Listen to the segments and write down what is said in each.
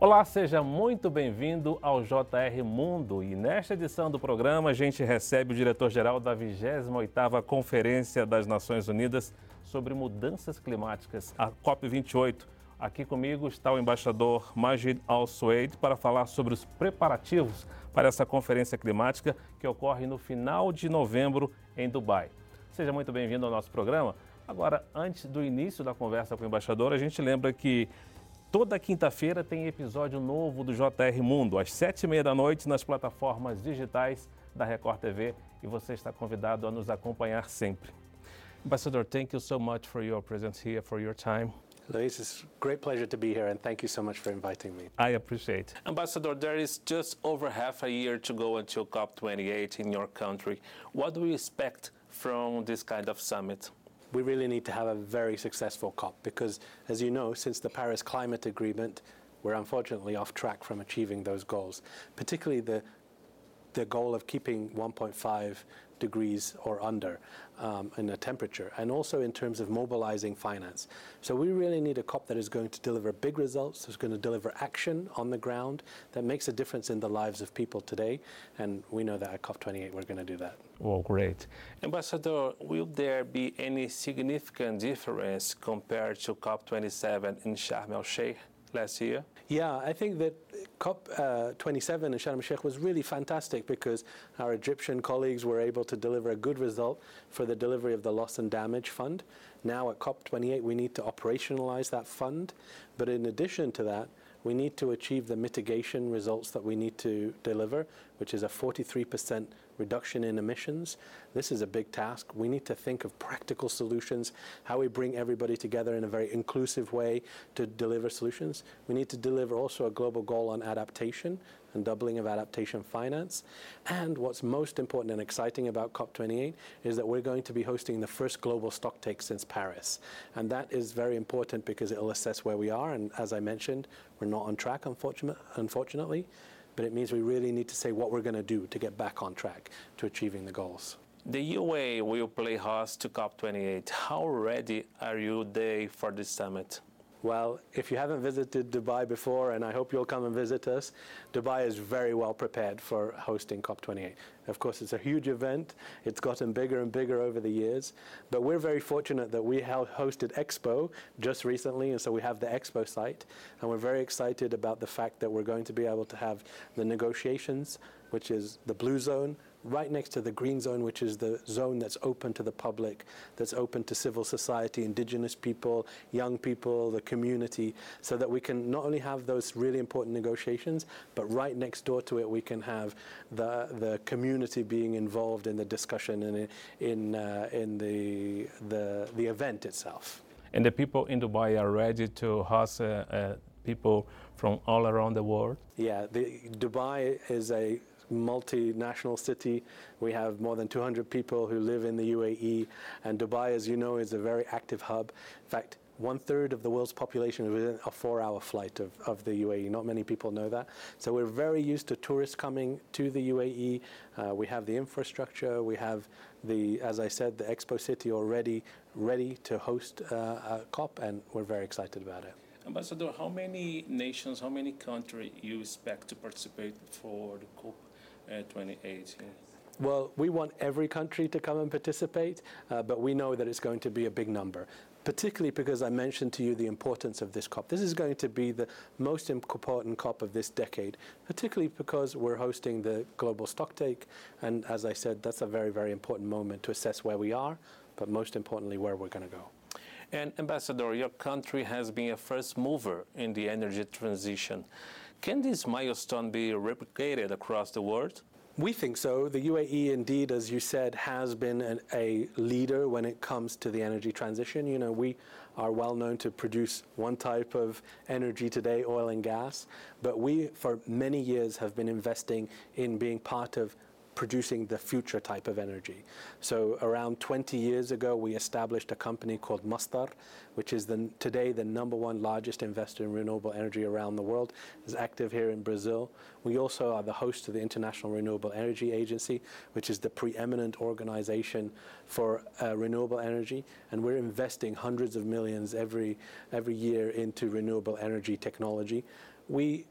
Olá, seja muito bem-vindo ao JR Mundo e nesta edição do programa a gente recebe o diretor-geral da 28ª Conferência das Nações Unidas sobre Mudanças Climáticas, a COP28. Aqui comigo está o embaixador Majid Al-Sueid para falar sobre os preparativos para essa conferência climática que ocorre no final de novembro em Dubai. Seja muito bem-vindo ao nosso programa. Agora, antes do início da conversa com o embaixador, a gente lembra que Toda quinta-feira tem episódio novo do JR Mundo, às sete e meia da noite, nas plataformas digitais da Record TV. E você está convidado a nos acompanhar sempre. Ambassador, thank you so much for your presence here, for your time. Luis, it's a great pleasure to be here, and thank you so much for inviting me. I appreciate. Ambassador, there is just over half a year to go until COP28 in your country. What do you expect from this kind of summit? We really need to have a very successful COP because, as you know, since the Paris Climate Agreement, we're unfortunately off track from achieving those goals, particularly the the goal of keeping 1.5 degrees or under um, in a temperature, and also in terms of mobilizing finance. So we really need a COP that is going to deliver big results, that's going to deliver action on the ground that makes a difference in the lives of people today, and we know that at COP28 we're going to do that. Well, great. Ambassador, will there be any significant difference compared to COP27 in Sharm el-Sheikh last year? Yeah, I think that COP27 uh, in Sharm el-Sheikh was really fantastic because our Egyptian colleagues were able to deliver a good result for the delivery of the loss and damage fund. Now at COP28 we need to operationalize that fund, but in addition to that, we need to achieve the mitigation results that we need to deliver, which is a 43% reduction in emissions. This is a big task. We need to think of practical solutions, how we bring everybody together in a very inclusive way to deliver solutions. We need to deliver also a global goal on adaptation and doubling of adaptation finance. And what's most important and exciting about COP28 is that we're going to be hosting the first global stocktake since Paris. And that is very important because it'll assess where we are. And as I mentioned, we're not on track, unfortunately but it means we really need to say what we're going to do to get back on track to achieving the goals. The UAE will play host to COP28. How ready are you they for this summit? Well, if you haven't visited Dubai before, and I hope you'll come and visit us, Dubai is very well prepared for hosting COP28. Of course, it's a huge event. It's gotten bigger and bigger over the years. But we're very fortunate that we hosted Expo just recently, and so we have the Expo site. And we're very excited about the fact that we're going to be able to have the negotiations, which is the blue zone, right next to the green zone, which is the zone that's open to the public, that's open to civil society, indigenous people, young people, the community, so that we can not only have those really important negotiations, but right next door to it, we can have the, the community being involved in the discussion and in, uh, in the, the, the event itself. And the people in Dubai are ready to host uh, uh, people from all around the world? Yeah, the, Dubai is a multinational city. We have more than 200 people who live in the UAE, and Dubai, as you know, is a very active hub. In fact, one third of the world's population is within a four hour flight of, of the UAE. Not many people know that. So we're very used to tourists coming to the UAE. Uh, we have the infrastructure, we have the, as I said, the Expo City already ready to host uh, a COP, and we're very excited about it. Ambassador, how many nations, how many countries you expect to participate for the COP? 28. Well, we want every country to come and participate, uh, but we know that it's going to be a big number, particularly because I mentioned to you the importance of this COP. This is going to be the most important COP of this decade, particularly because we're hosting the global stocktake, and as I said, that's a very, very important moment to assess where we are, but most importantly, where we're going to go. And Ambassador, your country has been a first mover in the energy transition. Can this milestone be replicated across the world? We think so. The UAE, indeed, as you said, has been an, a leader when it comes to the energy transition. You know, we are well known to produce one type of energy today, oil and gas, but we, for many years, have been investing in being part of producing the future type of energy. So around 20 years ago, we established a company called Masdar, which is the, today the number one largest investor in renewable energy around the world, is active here in Brazil. We also are the host of the International Renewable Energy Agency, which is the preeminent organization for uh, renewable energy, and we're investing hundreds of millions every, every year into renewable energy technology. we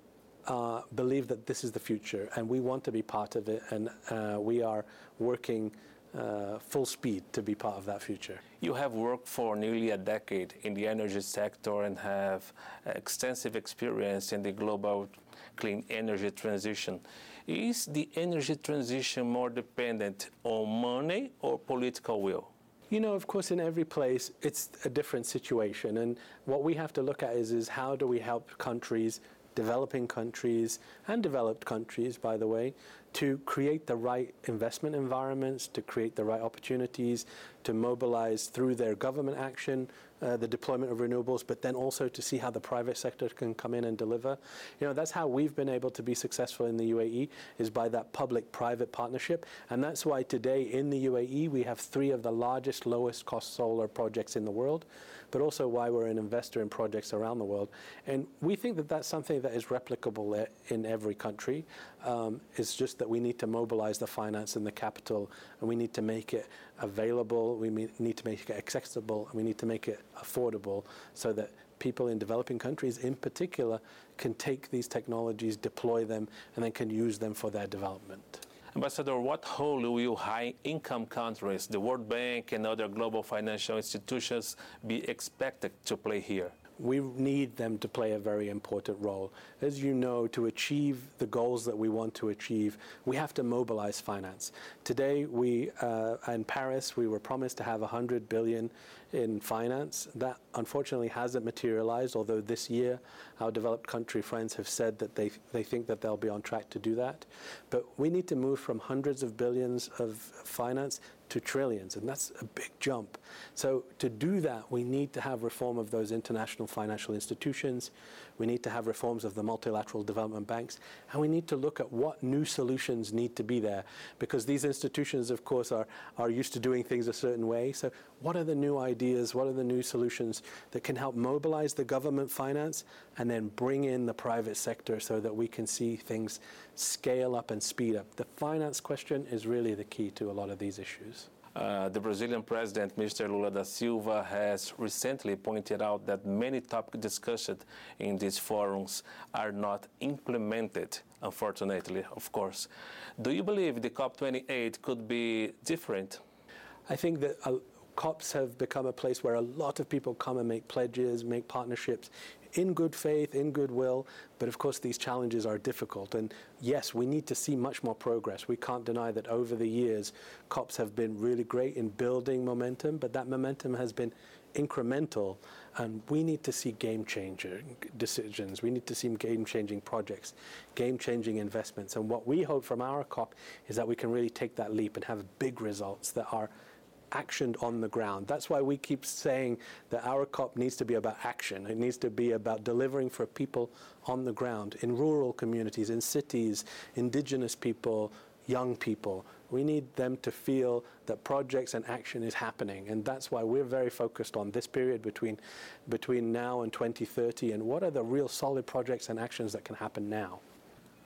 uh, believe that this is the future and we want to be part of it and uh, we are working uh, full speed to be part of that future. You have worked for nearly a decade in the energy sector and have extensive experience in the global clean energy transition. Is the energy transition more dependent on money or political will? You know, of course, in every place, it's a different situation. And what we have to look at is, is how do we help countries, developing countries, and developed countries, by the way, to create the right investment environments, to create the right opportunities, to mobilize through their government action uh, the deployment of renewables, but then also to see how the private sector can come in and deliver. You know, that's how we've been able to be successful in the UAE is by that public-private partnership, and that's why today in the UAE we have three of the largest, lowest cost solar projects in the world but also why we're an investor in projects around the world. And we think that that's something that is replicable in every country. Um, it's just that we need to mobilize the finance and the capital, and we need to make it available, we need to make it accessible, and we need to make it affordable so that people in developing countries in particular can take these technologies, deploy them, and then can use them for their development. Ambassador, what role will high-income countries, the World Bank and other global financial institutions be expected to play here? We need them to play a very important role. As you know, to achieve the goals that we want to achieve, we have to mobilize finance. Today, we uh, in Paris, we were promised to have 100 billion in finance. That unfortunately hasn't materialized, although this year our developed country friends have said that they, they think that they'll be on track to do that. But we need to move from hundreds of billions of finance to trillions, and that's a big jump. So to do that, we need to have reform of those international financial institutions. We need to have reforms of the multilateral development banks, and we need to look at what new solutions need to be there, because these institutions, of course, are, are used to doing things a certain way. So what are the new ideas? What are the new solutions that can help mobilize the government finance and then bring in the private sector so that we can see things scale up and speed up? The finance question is really the key to a lot of these issues. Uh, the Brazilian president, Mr. Lula da Silva, has recently pointed out that many topics discussed in these forums are not implemented, unfortunately, of course. Do you believe the COP28 could be different? I think that uh, COPs have become a place where a lot of people come and make pledges, make partnerships in good faith, in goodwill, but of course these challenges are difficult. And yes, we need to see much more progress. We can't deny that over the years, COPs have been really great in building momentum, but that momentum has been incremental, and we need to see game-changing decisions. We need to see game-changing projects, game-changing investments. And what we hope from our COP is that we can really take that leap and have big results that are actioned on the ground. That's why we keep saying that our COP needs to be about action. It needs to be about delivering for people on the ground, in rural communities, in cities, indigenous people, young people. We need them to feel that projects and action is happening. And that's why we're very focused on this period between, between now and 2030 and what are the real solid projects and actions that can happen now.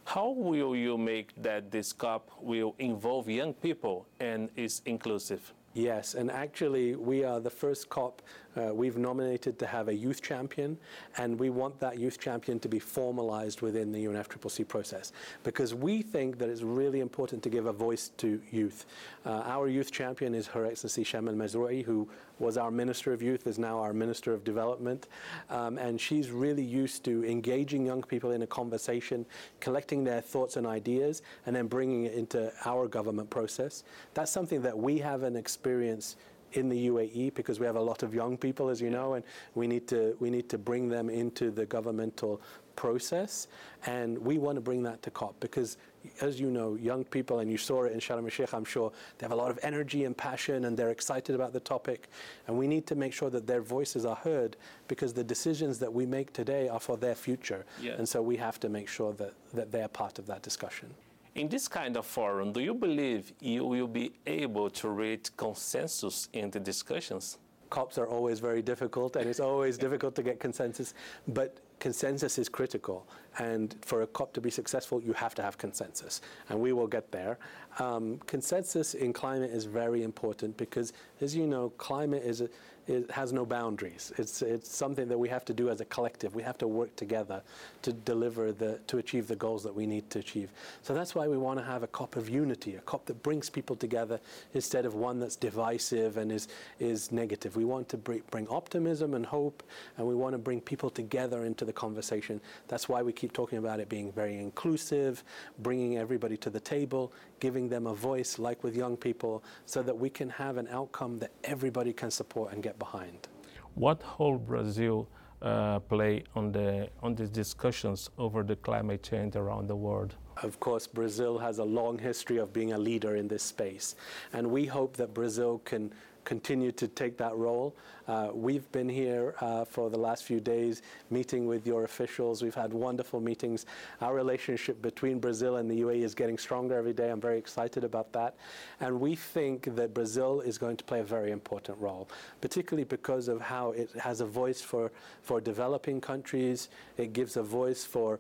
How will you make that this COP will involve young people and is inclusive? Yes, and actually, we are the first COP uh, we've nominated to have a youth champion, and we want that youth champion to be formalized within the UNFCCC process because we think that it's really important to give a voice to youth. Uh, our youth champion is Her Excellency Sham Mazroui, who was our Minister of Youth, is now our Minister of Development, um, and she's really used to engaging young people in a conversation, collecting their thoughts and ideas, and then bringing it into our government process. That's something that we have an experience in the UAE because we have a lot of young people, as you know, and we need to we need to bring them into the governmental process, and we want to bring that to COP because, as you know, young people, and you saw it in Sharm el-Sheikh, I'm sure, they have a lot of energy and passion, and they're excited about the topic, and we need to make sure that their voices are heard because the decisions that we make today are for their future, yeah. and so we have to make sure that that they are part of that discussion. In this kind of forum, do you believe you will be able to reach consensus in the discussions? COPs are always very difficult, and it's always difficult to get consensus. But consensus is critical. And for a COP to be successful, you have to have consensus. And we will get there. Um, consensus in climate is very important because, as you know, climate is is, has no boundaries. It's, it's something that we have to do as a collective. We have to work together to deliver the, to achieve the goals that we need to achieve. So that's why we want to have a COP of unity, a COP that brings people together instead of one that's divisive and is, is negative. We want to bring, bring optimism and hope, and we want to bring people together into the conversation. That's why we keep talking about it being very inclusive, bringing everybody to the table, giving them a voice, like with young people, so that we can have an outcome that everybody can support and get behind. What role Brazil uh, play on the on these discussions over the climate change around the world? Of course, Brazil has a long history of being a leader in this space, and we hope that Brazil can continue to take that role. Uh, we've been here uh, for the last few days meeting with your officials. We've had wonderful meetings. Our relationship between Brazil and the UAE is getting stronger every day. I'm very excited about that. And we think that Brazil is going to play a very important role, particularly because of how it has a voice for, for developing countries. It gives a voice for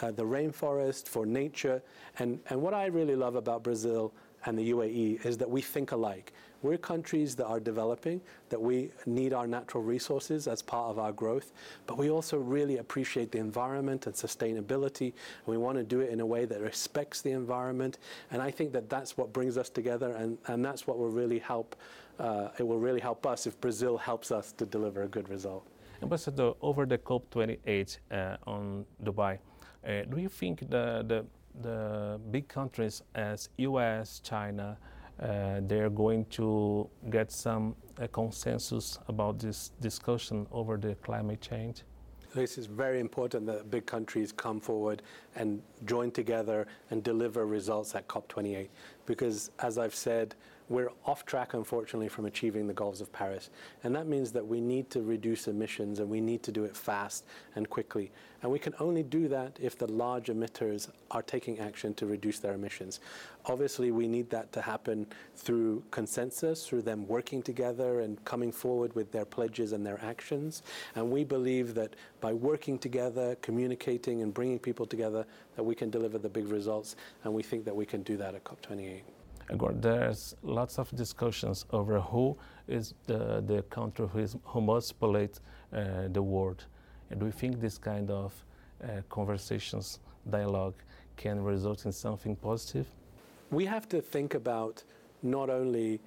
uh, the rainforest, for nature. And, and what I really love about Brazil and the UAE is that we think alike. We're countries that are developing, that we need our natural resources as part of our growth, but we also really appreciate the environment and sustainability, and we want to do it in a way that respects the environment. And I think that that's what brings us together, and, and that's what will really help. Uh, it will really help us if Brazil helps us to deliver a good result. Ambassador, over the COP28 uh, on Dubai, uh, do you think the, the, the big countries as US, China, uh, they're going to get some uh, consensus about this discussion over the climate change? This is very important that big countries come forward and join together and deliver results at COP28. Because, as I've said, we're off track, unfortunately, from achieving the goals of Paris. And that means that we need to reduce emissions and we need to do it fast and quickly. And we can only do that if the large emitters are taking action to reduce their emissions. Obviously, we need that to happen through consensus, through them working together and coming forward with their pledges and their actions. And we believe that by working together, communicating, and bringing people together, that we can deliver the big results. And we think that we can do that at COP28. There's lots of discussions over who is the, the country who, is, who most pollute uh, the world. And do you think this kind of uh, conversations, dialogue, can result in something positive? We have to think about not only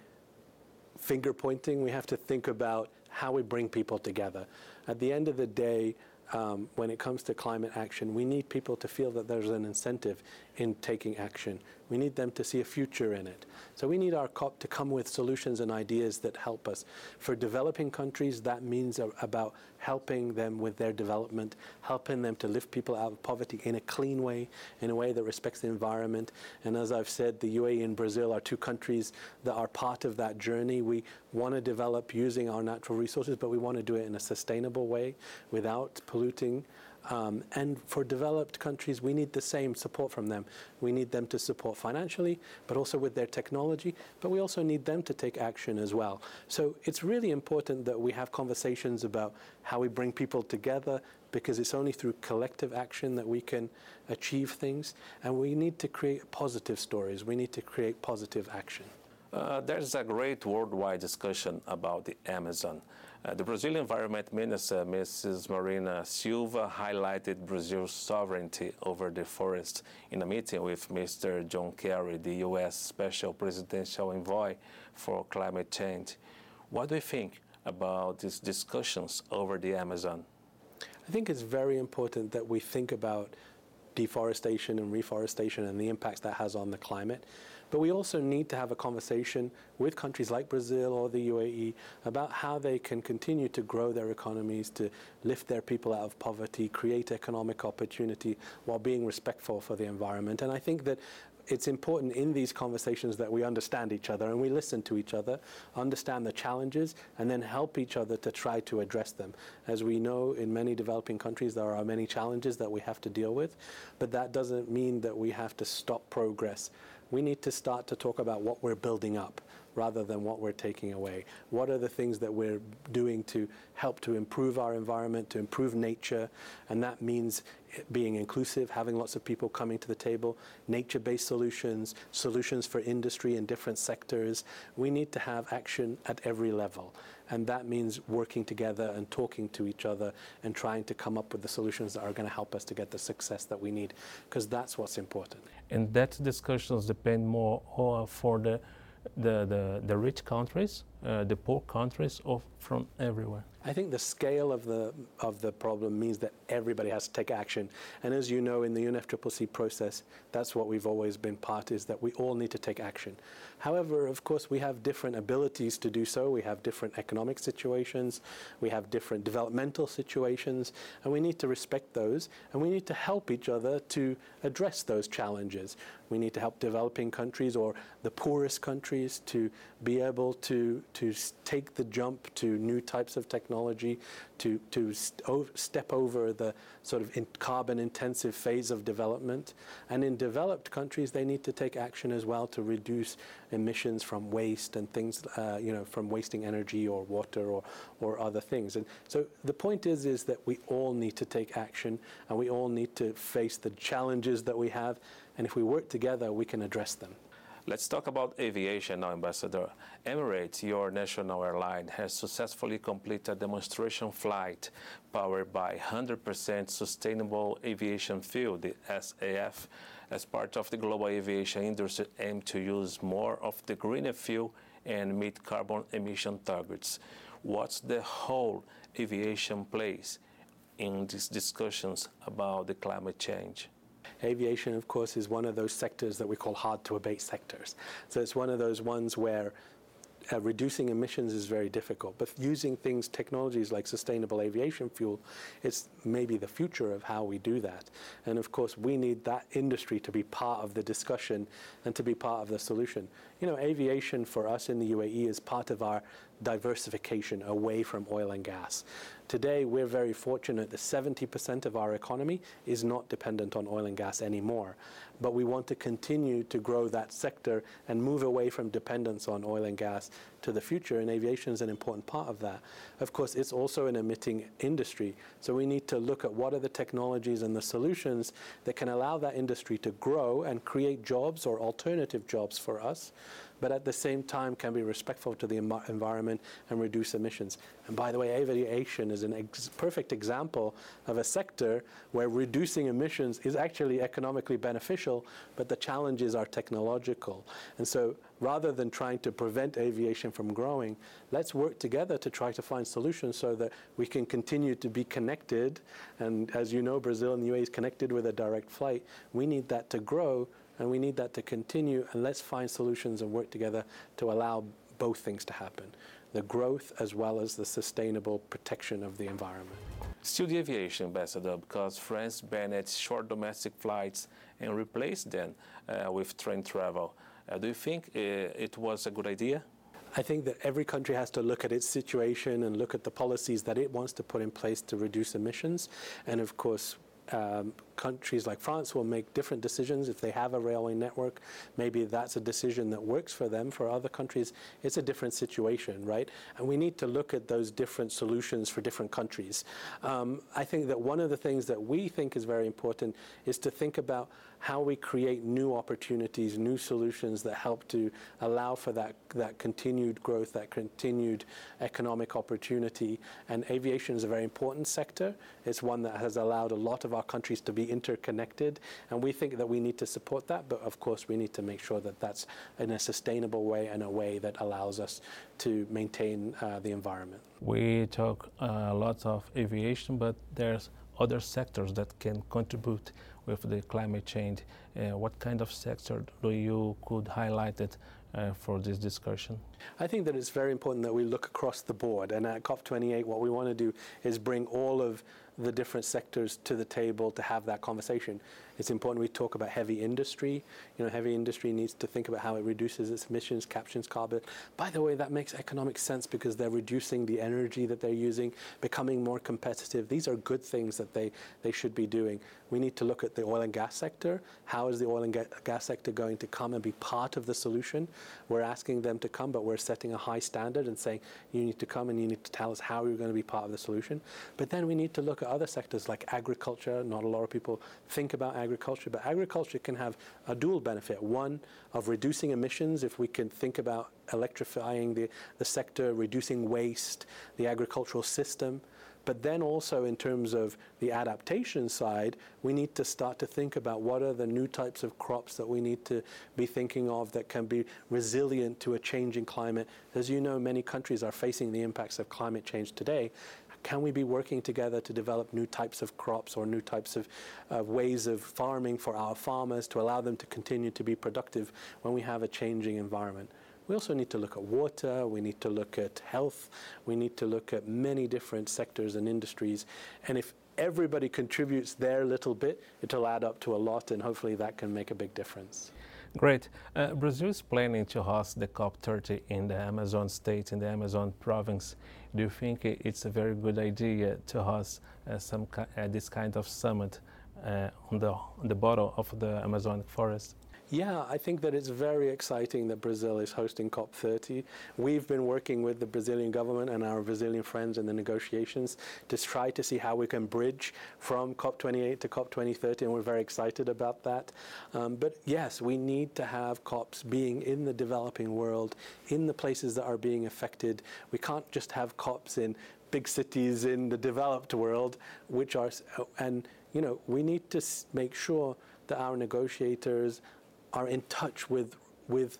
finger pointing, we have to think about how we bring people together. At the end of the day, um, when it comes to climate action, we need people to feel that there's an incentive in taking action. We need them to see a future in it. So we need our COP to come with solutions and ideas that help us. For developing countries, that means about helping them with their development, helping them to lift people out of poverty in a clean way, in a way that respects the environment. And as I've said, the UAE and Brazil are two countries that are part of that journey. We want to develop using our natural resources, but we want to do it in a sustainable way without polluting um, and for developed countries, we need the same support from them. We need them to support financially, but also with their technology, but we also need them to take action as well. So it's really important that we have conversations about how we bring people together because it's only through collective action that we can achieve things. And we need to create positive stories. We need to create positive action. Uh, there's a great worldwide discussion about the Amazon. Uh, the Brazilian Environment Minister, Mrs. Marina Silva, highlighted Brazil's sovereignty over the forest in a meeting with Mr. John Kerry, the U.S. Special Presidential Envoy for Climate Change. What do you think about these discussions over the Amazon? I think it's very important that we think about deforestation and reforestation and the impacts that has on the climate. But we also need to have a conversation with countries like Brazil or the UAE about how they can continue to grow their economies, to lift their people out of poverty, create economic opportunity while being respectful for the environment. And I think that it's important in these conversations that we understand each other and we listen to each other, understand the challenges, and then help each other to try to address them. As we know, in many developing countries, there are many challenges that we have to deal with, but that doesn't mean that we have to stop progress we need to start to talk about what we're building up rather than what we're taking away. What are the things that we're doing to help to improve our environment, to improve nature? And that means being inclusive, having lots of people coming to the table, nature-based solutions, solutions for industry in different sectors. We need to have action at every level. And that means working together and talking to each other and trying to come up with the solutions that are going to help us to get the success that we need, because that's what's important. And that discussions depend more for the, the, the, the rich countries, uh, the poor countries, or from everywhere? I think the scale of the of the problem means that everybody has to take action. And as you know, in the UNFCCC process, that's what we've always been part is that we all need to take action. However, of course, we have different abilities to do so. We have different economic situations, we have different developmental situations, and we need to respect those. And we need to help each other to address those challenges. We need to help developing countries or the poorest countries to be able to to take the jump to new types of technology to, to st step over the sort of in carbon intensive phase of development. And in developed countries, they need to take action as well to reduce emissions from waste and things, uh, you know, from wasting energy or water or, or other things. And so the point is, is that we all need to take action and we all need to face the challenges that we have. And if we work together, we can address them. Let's talk about aviation now, Ambassador. Emirates, your national airline, has successfully completed a demonstration flight powered by 100% sustainable aviation fuel, the SAF, as part of the global aviation industry aim to use more of the greener fuel and meet carbon emission targets. What's the whole aviation place in these discussions about the climate change? Aviation, of course, is one of those sectors that we call hard to abate sectors. So it's one of those ones where uh, reducing emissions is very difficult, but using things, technologies like sustainable aviation fuel, it's maybe the future of how we do that. And of course, we need that industry to be part of the discussion and to be part of the solution. You know, aviation for us in the UAE is part of our diversification away from oil and gas. Today, we're very fortunate that 70% of our economy is not dependent on oil and gas anymore. But we want to continue to grow that sector and move away from dependence on oil and gas to the future, and aviation is an important part of that. Of course, it's also an emitting industry, so we need to look at what are the technologies and the solutions that can allow that industry to grow and create jobs or alternative jobs for us but at the same time can be respectful to the environment and reduce emissions. And by the way, aviation is a ex perfect example of a sector where reducing emissions is actually economically beneficial, but the challenges are technological. And so rather than trying to prevent aviation from growing, let's work together to try to find solutions so that we can continue to be connected. And as you know, Brazil and the UAE is connected with a direct flight. We need that to grow and we need that to continue, and let's find solutions and work together to allow both things to happen the growth as well as the sustainable protection of the environment. Still the aviation, Ambassador, because France banned short domestic flights and replaced them uh, with train travel. Uh, do you think uh, it was a good idea? I think that every country has to look at its situation and look at the policies that it wants to put in place to reduce emissions. And of course, um, countries like France will make different decisions if they have a railway network. Maybe that's a decision that works for them. For other countries, it's a different situation, right? And we need to look at those different solutions for different countries. Um, I think that one of the things that we think is very important is to think about how we create new opportunities, new solutions that help to allow for that, that continued growth, that continued economic opportunity. And aviation is a very important sector. It's one that has allowed a lot of our countries to be interconnected. And we think that we need to support that. But of course, we need to make sure that that's in a sustainable way and a way that allows us to maintain uh, the environment. We talk uh, a lot of aviation, but there's other sectors that can contribute with the climate change. Uh, what kind of sector do you could highlight it uh, for this discussion? I think that it's very important that we look across the board. And at COP28, what we want to do is bring all of the different sectors to the table to have that conversation. It's important we talk about heavy industry. You know, heavy industry needs to think about how it reduces its emissions, captures carbon. By the way, that makes economic sense because they're reducing the energy that they're using, becoming more competitive. These are good things that they, they should be doing. We need to look at the oil and gas sector. How is the oil and ga gas sector going to come and be part of the solution? We're asking them to come, but we're setting a high standard and saying, you need to come and you need to tell us how you're going to be part of the solution. But then we need to look at other sectors like agriculture. Not a lot of people think about agriculture, but agriculture can have a dual benefit. One, of reducing emissions, if we can think about electrifying the, the sector, reducing waste, the agricultural system. But then also in terms of the adaptation side, we need to start to think about what are the new types of crops that we need to be thinking of that can be resilient to a changing climate. As you know, many countries are facing the impacts of climate change today. Can we be working together to develop new types of crops or new types of ways of farming for our farmers to allow them to continue to be productive when we have a changing environment? We also need to look at water, we need to look at health, we need to look at many different sectors and industries. And if everybody contributes their little bit, it'll add up to a lot, and hopefully that can make a big difference. Great. Uh, Brazil is planning to host the COP30 in the Amazon state, in the Amazon province. Do you think it's a very good idea to host uh, some uh, this kind of summit uh, on the on the bottom of the Amazonic forest? Yeah, I think that it's very exciting that Brazil is hosting COP30. We've been working with the Brazilian government and our Brazilian friends in the negotiations to try to see how we can bridge from COP28 to COP2030, and we're very excited about that. Um, but yes, we need to have COPs being in the developing world, in the places that are being affected. We can't just have COPs in big cities in the developed world, which are, and you know, we need to make sure that our negotiators are in touch with, with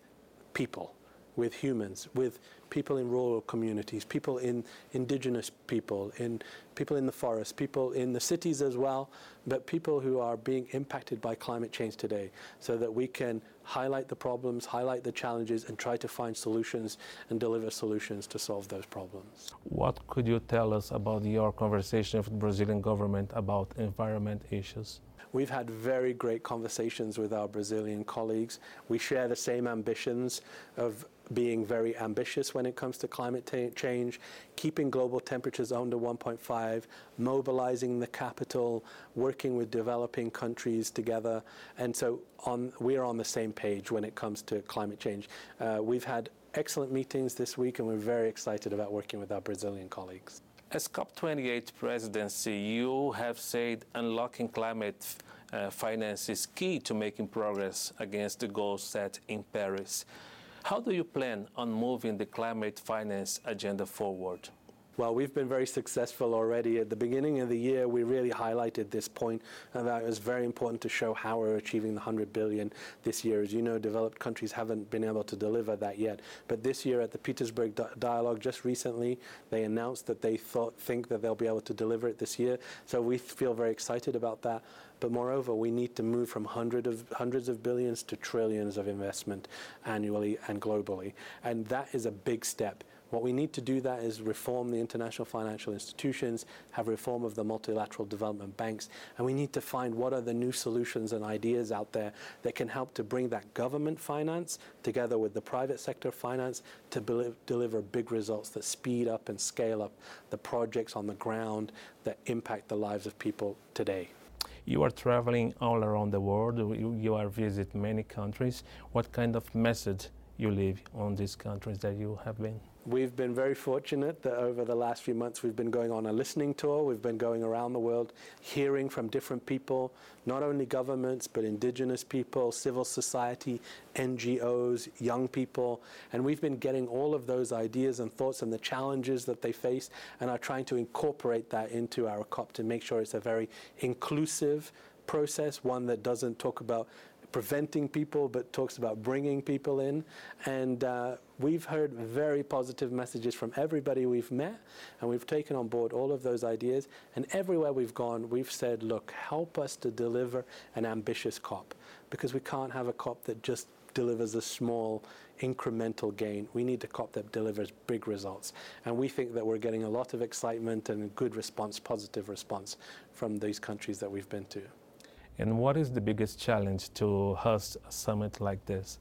people, with humans, with people in rural communities, people in indigenous people, in people in the forest, people in the cities as well, but people who are being impacted by climate change today so that we can highlight the problems, highlight the challenges, and try to find solutions and deliver solutions to solve those problems. What could you tell us about your conversation with the Brazilian government about environment issues? We've had very great conversations with our Brazilian colleagues. We share the same ambitions of being very ambitious when it comes to climate change, keeping global temperatures under 1.5, mobilizing the capital, working with developing countries together. And so on, we are on the same page when it comes to climate change. Uh, we've had excellent meetings this week, and we're very excited about working with our Brazilian colleagues. As COP28 presidency, you have said unlocking climate uh, finance is key to making progress against the goals set in Paris. How do you plan on moving the climate finance agenda forward? Well, we've been very successful already. At the beginning of the year, we really highlighted this point that it was very important to show how we're achieving the 100 billion this year. As you know, developed countries haven't been able to deliver that yet. But this year at the Petersberg Dialogue, just recently, they announced that they thought, think that they'll be able to deliver it this year. So we feel very excited about that. But moreover, we need to move from hundreds of billions to trillions of investment annually and globally. And that is a big step. What we need to do that is reform the international financial institutions, have reform of the multilateral development banks, and we need to find what are the new solutions and ideas out there that can help to bring that government finance together with the private sector finance to deliver big results that speed up and scale up the projects on the ground that impact the lives of people today. You are traveling all around the world. You, you are visit many countries. What kind of message you leave on these countries that you have been? We've been very fortunate that over the last few months we've been going on a listening tour. We've been going around the world hearing from different people, not only governments, but indigenous people, civil society, NGOs, young people. And we've been getting all of those ideas and thoughts and the challenges that they face and are trying to incorporate that into our COP to make sure it's a very inclusive process, one that doesn't talk about preventing people, but talks about bringing people in. And uh, we've heard very positive messages from everybody we've met, and we've taken on board all of those ideas. And everywhere we've gone, we've said, look, help us to deliver an ambitious COP, because we can't have a COP that just delivers a small incremental gain. We need a COP that delivers big results. And we think that we're getting a lot of excitement and good response, positive response from these countries that we've been to. And what is the biggest challenge to host a summit like this?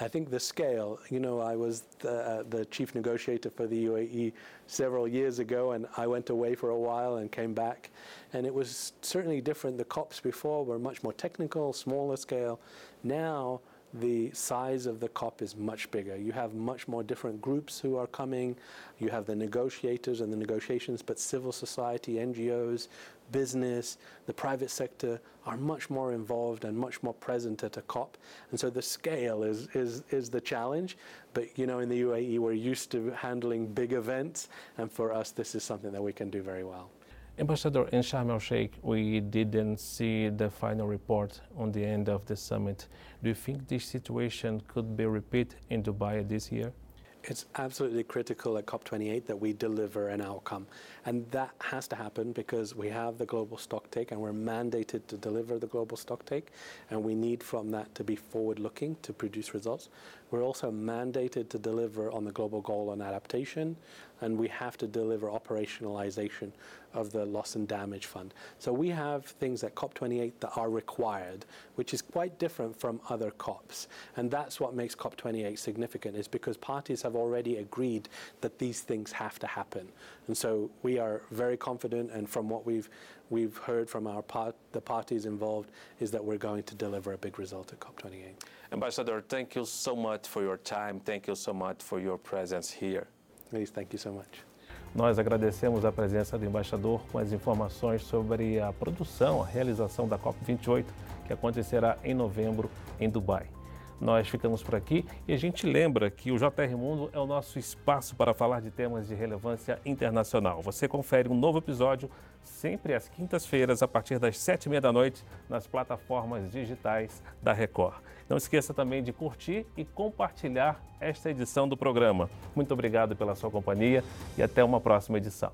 I think the scale, you know, I was the, uh, the, chief negotiator for the UAE several years ago, and I went away for a while and came back. And it was certainly different. The COPs before were much more technical, smaller scale. Now, the size of the COP is much bigger. You have much more different groups who are coming. You have the negotiators and the negotiations, but civil society, NGOs, business, the private sector are much more involved and much more present at a COP. And so the scale is, is, is the challenge. But, you know, in the UAE, we're used to handling big events. And for us, this is something that we can do very well. Ambassador, in Sharm el Sheikh, we didn't see the final report on the end of the summit. Do you think this situation could be repeated in Dubai this year? It's absolutely critical at COP28 that we deliver an outcome. And that has to happen because we have the global stock take and we're mandated to deliver the global stock take. And we need from that to be forward looking to produce results. We're also mandated to deliver on the global goal on adaptation, and we have to deliver operationalization of the loss and damage fund. So we have things at COP28 that are required, which is quite different from other COPs. And that's what makes COP28 significant, is because parties have already agreed that these things have to happen. And so we are very confident, and from what we've we've heard from our part, the parties involved is that we're going to deliver a big result at COP28. Ambassador, thank you so much for your time. Thank you so much for your presence here. Please, thank you so much. Nós agradecemos a presença do embaixador com as informações sobre a produção, a realização da COP28, que acontecerá em novembro em Dubai. Nós ficamos por aqui e a gente lembra que o JR Mundo é o nosso espaço para falar de temas de relevância internacional. Você confere um novo episódio sempre às quintas-feiras, a partir das sete e meia da noite, nas plataformas digitais da Record. Não esqueça também de curtir e compartilhar esta edição do programa. Muito obrigado pela sua companhia e até uma próxima edição.